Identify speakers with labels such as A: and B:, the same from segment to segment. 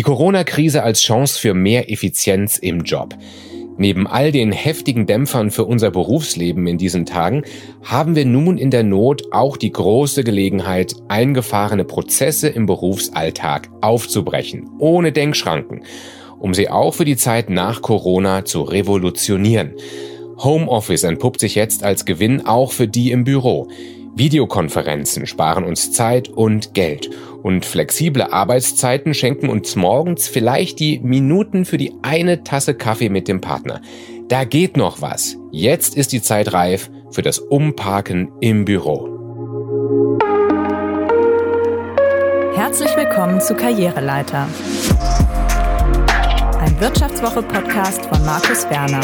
A: Die Corona-Krise als Chance für mehr Effizienz im Job. Neben all den heftigen Dämpfern für unser Berufsleben in diesen Tagen haben wir nun in der Not auch die große Gelegenheit, eingefahrene Prozesse im Berufsalltag aufzubrechen, ohne Denkschranken, um sie auch für die Zeit nach Corona zu revolutionieren. Homeoffice entpuppt sich jetzt als Gewinn auch für die im Büro. Videokonferenzen sparen uns Zeit und Geld und flexible Arbeitszeiten schenken uns morgens vielleicht die Minuten für die eine Tasse Kaffee mit dem Partner. Da geht noch was. Jetzt ist die Zeit reif für das Umparken im Büro.
B: Herzlich willkommen zu Karriereleiter. Ein Wirtschaftswoche-Podcast von Markus Werner.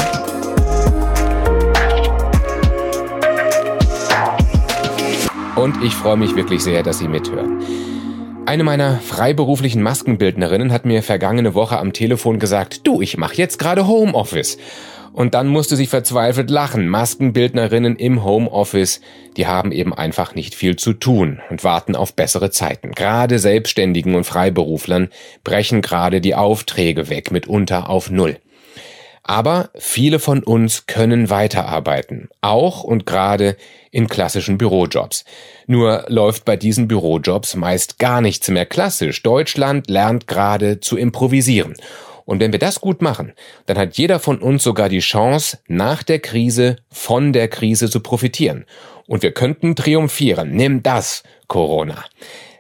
A: Und ich freue mich wirklich sehr, dass Sie mithören. Eine meiner freiberuflichen Maskenbildnerinnen hat mir vergangene Woche am Telefon gesagt, du, ich mache jetzt gerade Homeoffice. Und dann musste sie verzweifelt lachen. Maskenbildnerinnen im Homeoffice, die haben eben einfach nicht viel zu tun und warten auf bessere Zeiten. Gerade Selbstständigen und Freiberuflern brechen gerade die Aufträge weg, mitunter auf Null. Aber viele von uns können weiterarbeiten, auch und gerade in klassischen Bürojobs. Nur läuft bei diesen Bürojobs meist gar nichts mehr klassisch. Deutschland lernt gerade zu improvisieren. Und wenn wir das gut machen, dann hat jeder von uns sogar die Chance, nach der Krise von der Krise zu profitieren. Und wir könnten triumphieren. Nimm das, Corona.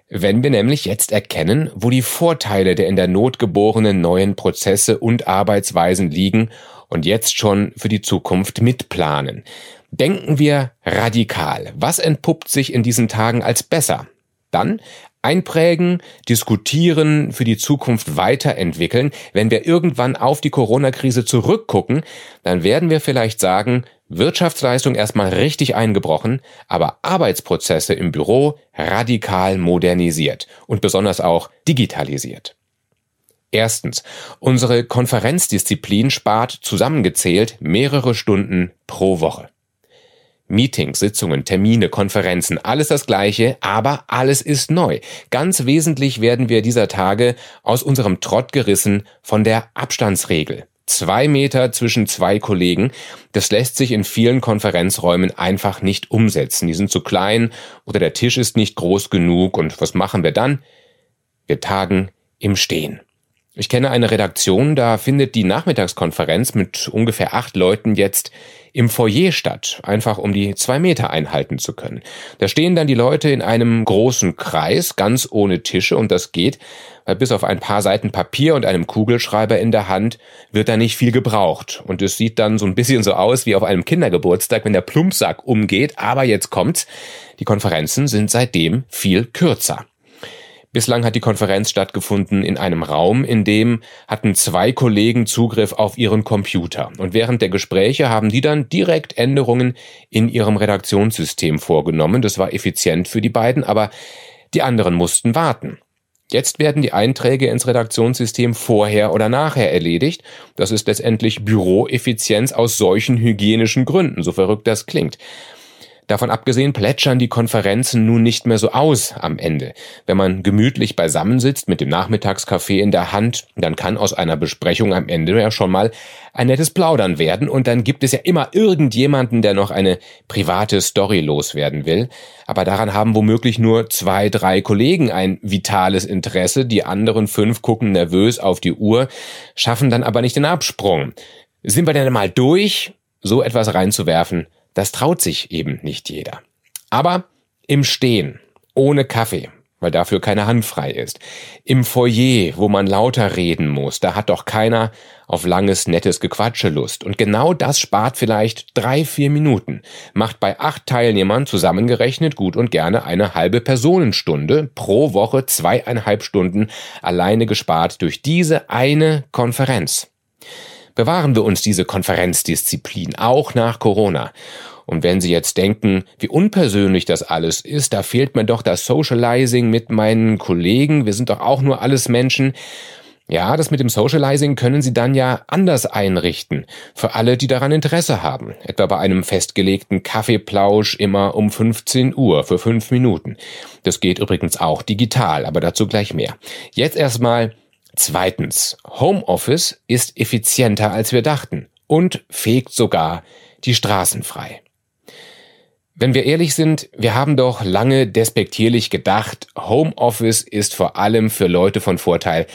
A: Wenn wir nämlich jetzt erkennen, wo die Vorteile der in der Not geborenen neuen Prozesse und Arbeitsweisen liegen und jetzt schon für die Zukunft mitplanen. Denken wir radikal. Was entpuppt sich in diesen Tagen als besser? Dann einprägen, diskutieren, für die Zukunft weiterentwickeln. Wenn wir irgendwann auf die Corona-Krise zurückgucken, dann werden wir vielleicht sagen, Wirtschaftsleistung erstmal richtig eingebrochen, aber Arbeitsprozesse im Büro radikal modernisiert und besonders auch digitalisiert. Erstens, unsere Konferenzdisziplin spart zusammengezählt mehrere Stunden pro Woche. Meetings, Sitzungen, Termine, Konferenzen, alles das gleiche, aber alles ist neu. Ganz wesentlich werden wir dieser Tage aus unserem Trott gerissen von der Abstandsregel. Zwei Meter zwischen zwei Kollegen, das lässt sich in vielen Konferenzräumen einfach nicht umsetzen. Die sind zu klein oder der Tisch ist nicht groß genug und was machen wir dann? Wir tagen im Stehen. Ich kenne eine Redaktion, da findet die Nachmittagskonferenz mit ungefähr acht Leuten jetzt im Foyer statt, einfach um die zwei Meter einhalten zu können. Da stehen dann die Leute in einem großen Kreis, ganz ohne Tische und das geht, weil bis auf ein paar Seiten Papier und einem Kugelschreiber in der Hand wird da nicht viel gebraucht. Und es sieht dann so ein bisschen so aus wie auf einem Kindergeburtstag, wenn der Plumpsack umgeht. Aber jetzt kommt's. Die Konferenzen sind seitdem viel kürzer. Bislang hat die Konferenz stattgefunden in einem Raum, in dem hatten zwei Kollegen Zugriff auf ihren Computer. Und während der Gespräche haben die dann direkt Änderungen in ihrem Redaktionssystem vorgenommen. Das war effizient für die beiden, aber die anderen mussten warten. Jetzt werden die Einträge ins Redaktionssystem vorher oder nachher erledigt. Das ist letztendlich Büroeffizienz aus solchen hygienischen Gründen, so verrückt das klingt. Davon abgesehen plätschern die Konferenzen nun nicht mehr so aus am Ende. Wenn man gemütlich beisammensitzt mit dem Nachmittagskaffee in der Hand, dann kann aus einer Besprechung am Ende ja schon mal ein nettes Plaudern werden und dann gibt es ja immer irgendjemanden, der noch eine private Story loswerden will. Aber daran haben womöglich nur zwei, drei Kollegen ein vitales Interesse, die anderen fünf gucken nervös auf die Uhr, schaffen dann aber nicht den Absprung. Sind wir denn mal durch, so etwas reinzuwerfen? Das traut sich eben nicht jeder. Aber im Stehen, ohne Kaffee, weil dafür keine Hand frei ist. Im Foyer, wo man lauter reden muss, da hat doch keiner auf langes, nettes Gequatsche Lust. Und genau das spart vielleicht drei, vier Minuten, macht bei acht Teilnehmern zusammengerechnet gut und gerne eine halbe Personenstunde pro Woche zweieinhalb Stunden alleine gespart durch diese eine Konferenz. Bewahren wir uns diese Konferenzdisziplin, auch nach Corona. Und wenn Sie jetzt denken, wie unpersönlich das alles ist, da fehlt mir doch das Socializing mit meinen Kollegen, wir sind doch auch nur alles Menschen. Ja, das mit dem Socializing können Sie dann ja anders einrichten, für alle, die daran Interesse haben. Etwa bei einem festgelegten Kaffeeplausch immer um 15 Uhr für fünf Minuten. Das geht übrigens auch digital, aber dazu gleich mehr. Jetzt erstmal Zweitens, Homeoffice ist effizienter als wir dachten und fegt sogar die Straßen frei. Wenn wir ehrlich sind, wir haben doch lange despektierlich gedacht, Homeoffice ist vor allem für Leute von Vorteil,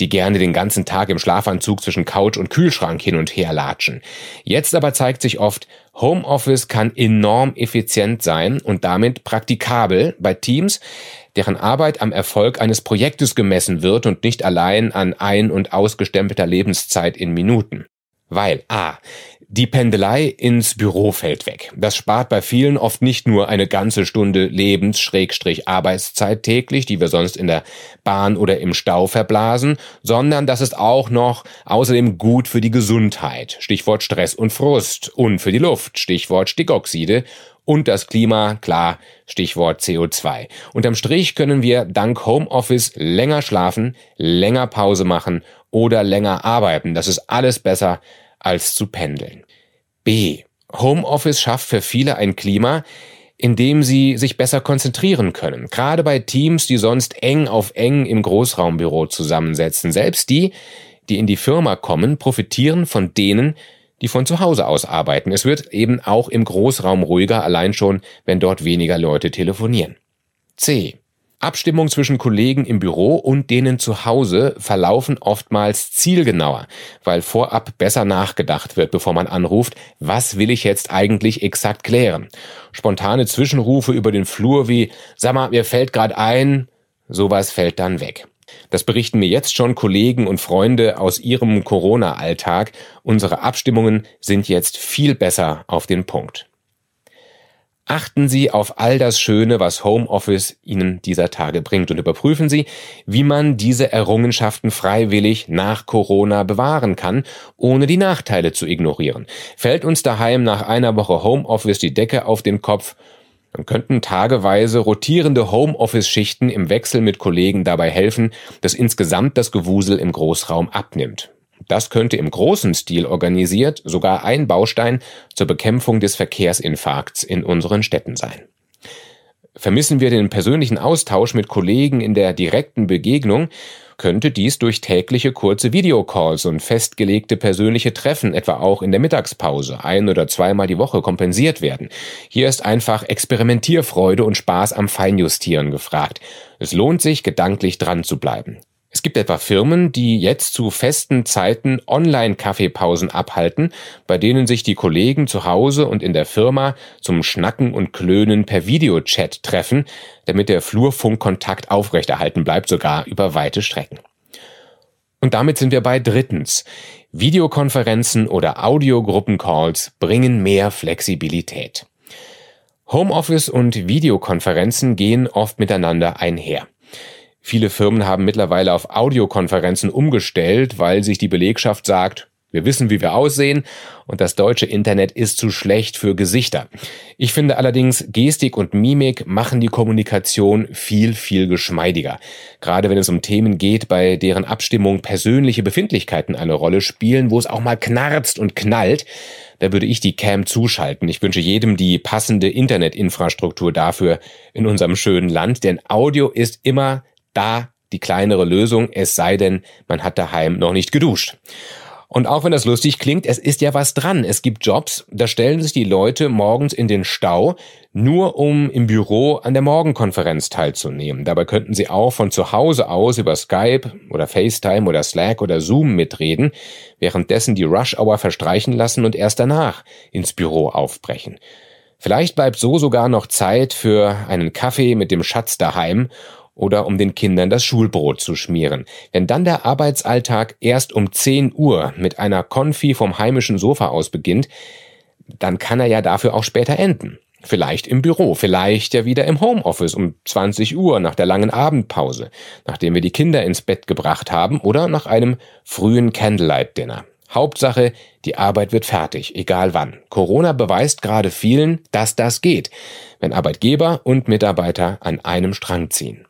A: die gerne den ganzen Tag im Schlafanzug zwischen Couch und Kühlschrank hin und her latschen. Jetzt aber zeigt sich oft, Homeoffice kann enorm effizient sein und damit praktikabel bei Teams, deren Arbeit am Erfolg eines Projektes gemessen wird und nicht allein an ein- und ausgestempelter Lebenszeit in Minuten. Weil a. Die Pendelei ins Büro fällt weg. Das spart bei vielen oft nicht nur eine ganze Stunde Lebens-Arbeitszeit täglich, die wir sonst in der Bahn oder im Stau verblasen, sondern das ist auch noch außerdem gut für die Gesundheit. Stichwort Stress und Frust. Und für die Luft. Stichwort Stickoxide. Und das Klima, klar, Stichwort CO2. Unterm Strich können wir dank Homeoffice länger schlafen, länger Pause machen oder länger arbeiten. Das ist alles besser als zu pendeln. B. Homeoffice schafft für viele ein Klima, in dem sie sich besser konzentrieren können. Gerade bei Teams, die sonst eng auf eng im Großraumbüro zusammensetzen. Selbst die, die in die Firma kommen, profitieren von denen, die von zu Hause aus arbeiten. Es wird eben auch im Großraum ruhiger, allein schon, wenn dort weniger Leute telefonieren. C. Abstimmung zwischen Kollegen im Büro und denen zu Hause verlaufen oftmals zielgenauer, weil vorab besser nachgedacht wird, bevor man anruft, was will ich jetzt eigentlich exakt klären. Spontane Zwischenrufe über den Flur wie, sag mal, mir fällt gerade ein, sowas fällt dann weg. Das berichten mir jetzt schon Kollegen und Freunde aus ihrem Corona-Alltag. Unsere Abstimmungen sind jetzt viel besser auf den Punkt. Achten Sie auf all das Schöne, was Homeoffice Ihnen dieser Tage bringt und überprüfen Sie, wie man diese Errungenschaften freiwillig nach Corona bewahren kann, ohne die Nachteile zu ignorieren. Fällt uns daheim nach einer Woche Homeoffice die Decke auf den Kopf, dann könnten tageweise rotierende Homeoffice-Schichten im Wechsel mit Kollegen dabei helfen, dass insgesamt das Gewusel im Großraum abnimmt. Das könnte im großen Stil organisiert sogar ein Baustein zur Bekämpfung des Verkehrsinfarkts in unseren Städten sein. Vermissen wir den persönlichen Austausch mit Kollegen in der direkten Begegnung, könnte dies durch tägliche kurze Videocalls und festgelegte persönliche Treffen, etwa auch in der Mittagspause, ein oder zweimal die Woche kompensiert werden. Hier ist einfach Experimentierfreude und Spaß am Feinjustieren gefragt. Es lohnt sich, gedanklich dran zu bleiben. Es gibt etwa Firmen, die jetzt zu festen Zeiten Online-Kaffeepausen abhalten, bei denen sich die Kollegen zu Hause und in der Firma zum Schnacken und Klönen per Videochat treffen, damit der Flurfunkkontakt aufrechterhalten bleibt, sogar über weite Strecken. Und damit sind wir bei drittens. Videokonferenzen oder Audiogruppencalls bringen mehr Flexibilität. Homeoffice und Videokonferenzen gehen oft miteinander einher. Viele Firmen haben mittlerweile auf Audiokonferenzen umgestellt, weil sich die Belegschaft sagt, wir wissen, wie wir aussehen und das deutsche Internet ist zu schlecht für Gesichter. Ich finde allerdings, Gestik und Mimik machen die Kommunikation viel, viel geschmeidiger. Gerade wenn es um Themen geht, bei deren Abstimmung persönliche Befindlichkeiten eine Rolle spielen, wo es auch mal knarzt und knallt, da würde ich die Cam zuschalten. Ich wünsche jedem die passende Internetinfrastruktur dafür in unserem schönen Land, denn Audio ist immer da die kleinere Lösung, es sei denn, man hat daheim noch nicht geduscht. Und auch wenn das lustig klingt, es ist ja was dran. Es gibt Jobs, da stellen sich die Leute morgens in den Stau, nur um im Büro an der Morgenkonferenz teilzunehmen. Dabei könnten sie auch von zu Hause aus über Skype oder FaceTime oder Slack oder Zoom mitreden, währenddessen die Rush Hour verstreichen lassen und erst danach ins Büro aufbrechen. Vielleicht bleibt so sogar noch Zeit für einen Kaffee mit dem Schatz daheim oder um den Kindern das Schulbrot zu schmieren. Wenn dann der Arbeitsalltag erst um 10 Uhr mit einer Konfi vom heimischen Sofa aus beginnt, dann kann er ja dafür auch später enden. Vielleicht im Büro, vielleicht ja wieder im Homeoffice um 20 Uhr nach der langen Abendpause, nachdem wir die Kinder ins Bett gebracht haben oder nach einem frühen Candlelight-Dinner. Hauptsache, die Arbeit wird fertig, egal wann. Corona beweist gerade vielen, dass das geht, wenn Arbeitgeber und Mitarbeiter an einem Strang ziehen.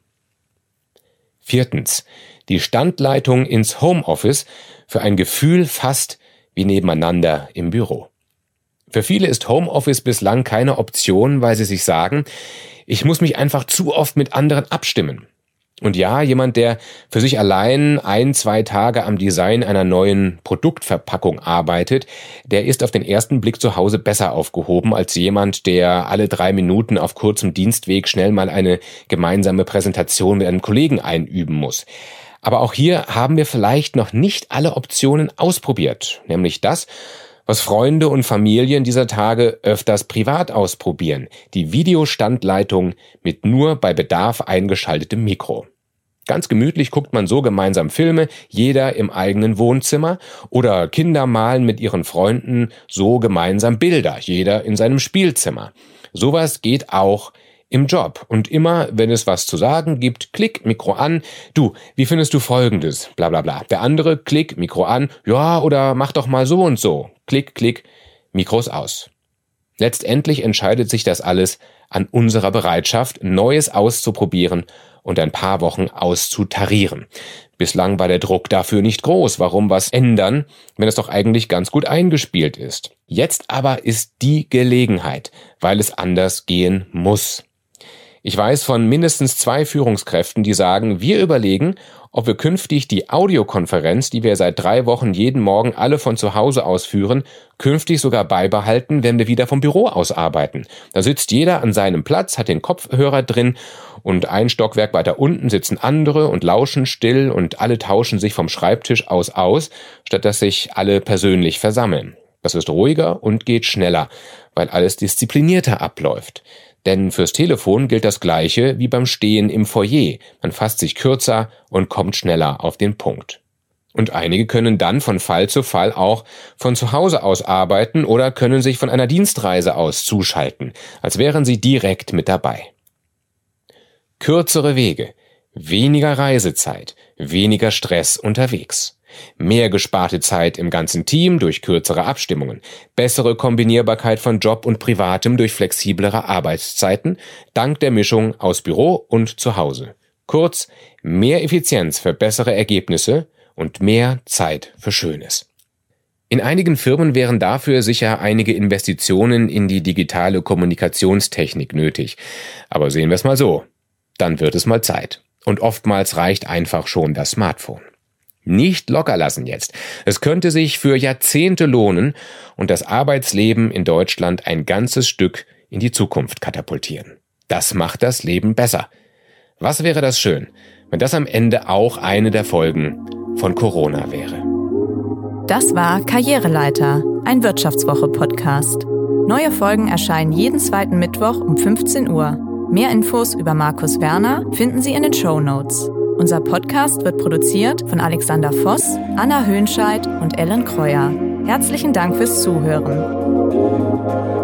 A: Viertens. Die Standleitung ins Homeoffice für ein Gefühl fast wie nebeneinander im Büro. Für viele ist Homeoffice bislang keine Option, weil sie sich sagen, ich muss mich einfach zu oft mit anderen abstimmen. Und ja, jemand, der für sich allein ein, zwei Tage am Design einer neuen Produktverpackung arbeitet, der ist auf den ersten Blick zu Hause besser aufgehoben als jemand, der alle drei Minuten auf kurzem Dienstweg schnell mal eine gemeinsame Präsentation mit einem Kollegen einüben muss. Aber auch hier haben wir vielleicht noch nicht alle Optionen ausprobiert, nämlich das, was Freunde und Familien dieser Tage öfters privat ausprobieren, die Videostandleitung mit nur bei Bedarf eingeschaltetem Mikro. Ganz gemütlich guckt man so gemeinsam Filme, jeder im eigenen Wohnzimmer, oder Kinder malen mit ihren Freunden so gemeinsam Bilder, jeder in seinem Spielzimmer. Sowas geht auch im Job. Und immer, wenn es was zu sagen gibt, klick, Mikro an. Du, wie findest du Folgendes? Bla bla bla. Der andere, klick, Mikro an. Ja, oder mach doch mal so und so. Klick, klick, Mikros aus. Letztendlich entscheidet sich das alles an unserer Bereitschaft, Neues auszuprobieren und ein paar Wochen auszutarieren. Bislang war der Druck dafür nicht groß. Warum was ändern, wenn es doch eigentlich ganz gut eingespielt ist? Jetzt aber ist die Gelegenheit, weil es anders gehen muss. Ich weiß von mindestens zwei Führungskräften, die sagen, wir überlegen, ob wir künftig die Audiokonferenz, die wir seit drei Wochen jeden Morgen alle von zu Hause aus führen, künftig sogar beibehalten, wenn wir wieder vom Büro aus arbeiten. Da sitzt jeder an seinem Platz, hat den Kopfhörer drin und ein Stockwerk weiter unten sitzen andere und lauschen still und alle tauschen sich vom Schreibtisch aus aus, statt dass sich alle persönlich versammeln. Das ist ruhiger und geht schneller, weil alles disziplinierter abläuft. Denn fürs Telefon gilt das Gleiche wie beim Stehen im Foyer. Man fasst sich kürzer und kommt schneller auf den Punkt. Und einige können dann von Fall zu Fall auch von zu Hause aus arbeiten oder können sich von einer Dienstreise aus zuschalten, als wären sie direkt mit dabei. Kürzere Wege, weniger Reisezeit, weniger Stress unterwegs. Mehr gesparte Zeit im ganzen Team durch kürzere Abstimmungen, bessere Kombinierbarkeit von Job und Privatem durch flexiblere Arbeitszeiten, dank der Mischung aus Büro und Zuhause. Kurz, mehr Effizienz für bessere Ergebnisse und mehr Zeit für Schönes. In einigen Firmen wären dafür sicher einige Investitionen in die digitale Kommunikationstechnik nötig. Aber sehen wir es mal so. Dann wird es mal Zeit. Und oftmals reicht einfach schon das Smartphone. Nicht locker lassen jetzt. Es könnte sich für Jahrzehnte lohnen und das Arbeitsleben in Deutschland ein ganzes Stück in die Zukunft katapultieren. Das macht das Leben besser. Was wäre das schön, wenn das am Ende auch eine der Folgen von Corona wäre?
B: Das war Karriereleiter, ein Wirtschaftswoche-Podcast. Neue Folgen erscheinen jeden zweiten Mittwoch um 15 Uhr. Mehr Infos über Markus Werner finden Sie in den Show Notes. Unser Podcast wird produziert von Alexander Voss, Anna Höhnscheid und Ellen Kreuer. Herzlichen Dank fürs Zuhören.